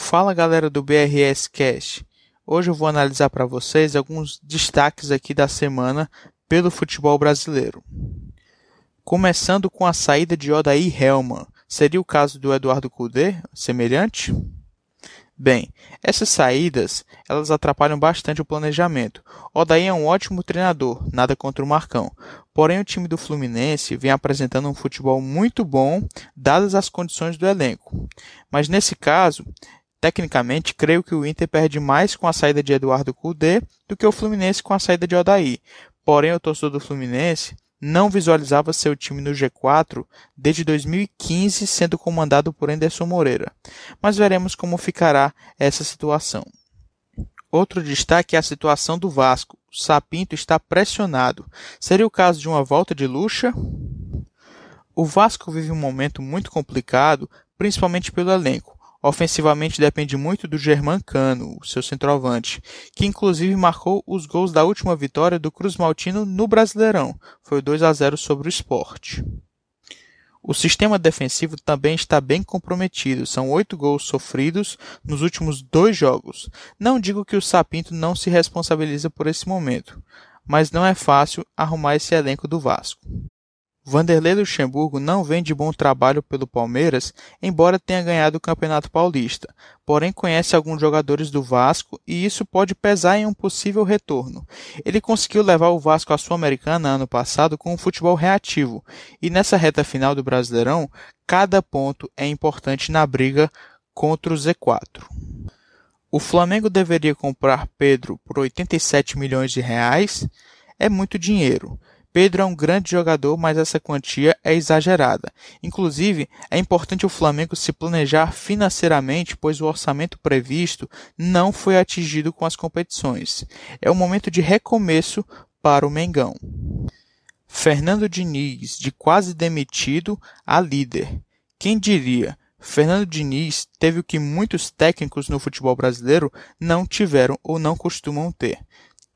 Fala galera do BRS Cast. Hoje eu vou analisar para vocês alguns destaques aqui da semana pelo futebol brasileiro. Começando com a saída de Odair Helman. Seria o caso do Eduardo Cudê, semelhante? Bem, essas saídas, elas atrapalham bastante o planejamento. Odaí é um ótimo treinador, nada contra o Marcão. Porém, o time do Fluminense vem apresentando um futebol muito bom, dadas as condições do elenco. Mas nesse caso, tecnicamente, creio que o Inter perde mais com a saída de Eduardo Cudê do que o Fluminense com a saída de Odaí. Porém, o torcedor do Fluminense não visualizava seu time no G4 desde 2015 sendo comandado por Anderson Moreira, mas veremos como ficará essa situação. Outro destaque é a situação do Vasco. O Sapinto está pressionado. Seria o caso de uma volta de Lucha? O Vasco vive um momento muito complicado, principalmente pelo elenco. Ofensivamente depende muito do Germancano, seu centroavante, que inclusive marcou os gols da última vitória do Cruz Maltino no Brasileirão. Foi 2 a 0 sobre o Sport. O sistema defensivo também está bem comprometido, são oito gols sofridos nos últimos dois jogos. Não digo que o Sapinto não se responsabiliza por esse momento, mas não é fácil arrumar esse elenco do Vasco. Vanderlei Luxemburgo não vem de bom trabalho pelo Palmeiras, embora tenha ganhado o Campeonato Paulista, porém conhece alguns jogadores do Vasco e isso pode pesar em um possível retorno. Ele conseguiu levar o Vasco à Sul-Americana ano passado com um futebol reativo, e nessa reta final do Brasileirão, cada ponto é importante na briga contra o Z4. O Flamengo deveria comprar Pedro por 87 milhões de reais. É muito dinheiro. Pedro é um grande jogador, mas essa quantia é exagerada. Inclusive, é importante o Flamengo se planejar financeiramente, pois o orçamento previsto não foi atingido com as competições. É um momento de recomeço para o Mengão. Fernando Diniz, de quase demitido a líder. Quem diria? Fernando Diniz teve o que muitos técnicos no futebol brasileiro não tiveram ou não costumam ter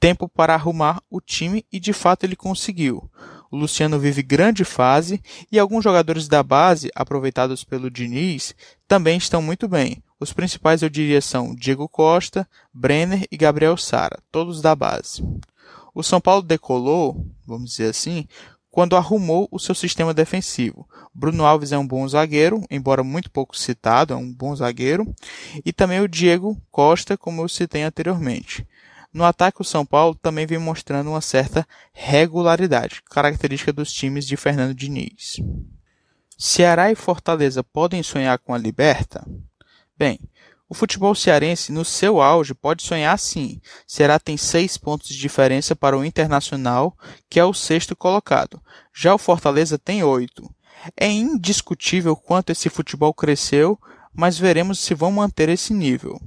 tempo para arrumar o time e de fato ele conseguiu. O Luciano vive grande fase e alguns jogadores da base, aproveitados pelo Diniz, também estão muito bem. Os principais eu diria são Diego Costa, Brenner e Gabriel Sara, todos da base. O São Paulo decolou, vamos dizer assim, quando arrumou o seu sistema defensivo. Bruno Alves é um bom zagueiro, embora muito pouco citado, é um bom zagueiro, e também o Diego Costa, como eu citei anteriormente. No ataque, o São Paulo também vem mostrando uma certa regularidade, característica dos times de Fernando Diniz. Ceará e Fortaleza podem sonhar com a Liberta? Bem, o futebol cearense, no seu auge, pode sonhar sim. Ceará tem seis pontos de diferença para o Internacional, que é o sexto colocado. Já o Fortaleza tem oito. É indiscutível quanto esse futebol cresceu, mas veremos se vão manter esse nível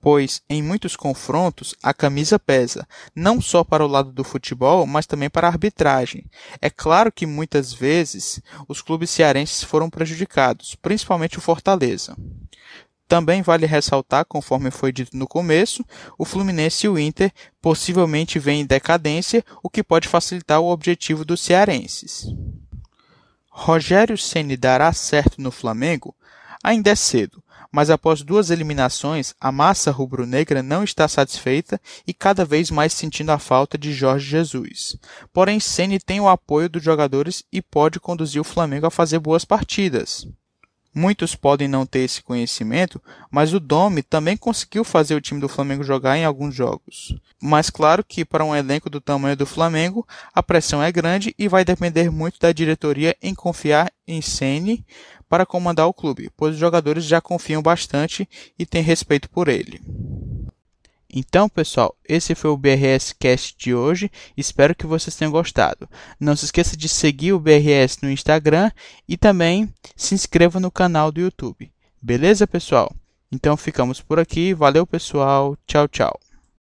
pois em muitos confrontos a camisa pesa, não só para o lado do futebol, mas também para a arbitragem. É claro que muitas vezes os clubes cearenses foram prejudicados, principalmente o Fortaleza. Também vale ressaltar, conforme foi dito no começo, o Fluminense e o Inter possivelmente vêm em decadência, o que pode facilitar o objetivo dos cearenses. Rogério Ceni dará certo no Flamengo? Ainda é cedo, mas após duas eliminações, a massa rubro-negra não está satisfeita e cada vez mais sentindo a falta de Jorge Jesus. Porém, Ceni tem o apoio dos jogadores e pode conduzir o Flamengo a fazer boas partidas. Muitos podem não ter esse conhecimento, mas o Domi também conseguiu fazer o time do Flamengo jogar em alguns jogos. Mas claro que para um elenco do tamanho do Flamengo, a pressão é grande e vai depender muito da diretoria em confiar em Ceni para comandar o clube, pois os jogadores já confiam bastante e têm respeito por ele. Então, pessoal, esse foi o BRS Cast de hoje. Espero que vocês tenham gostado. Não se esqueça de seguir o BRS no Instagram e também se inscreva no canal do YouTube. Beleza, pessoal? Então ficamos por aqui. Valeu, pessoal. Tchau, tchau.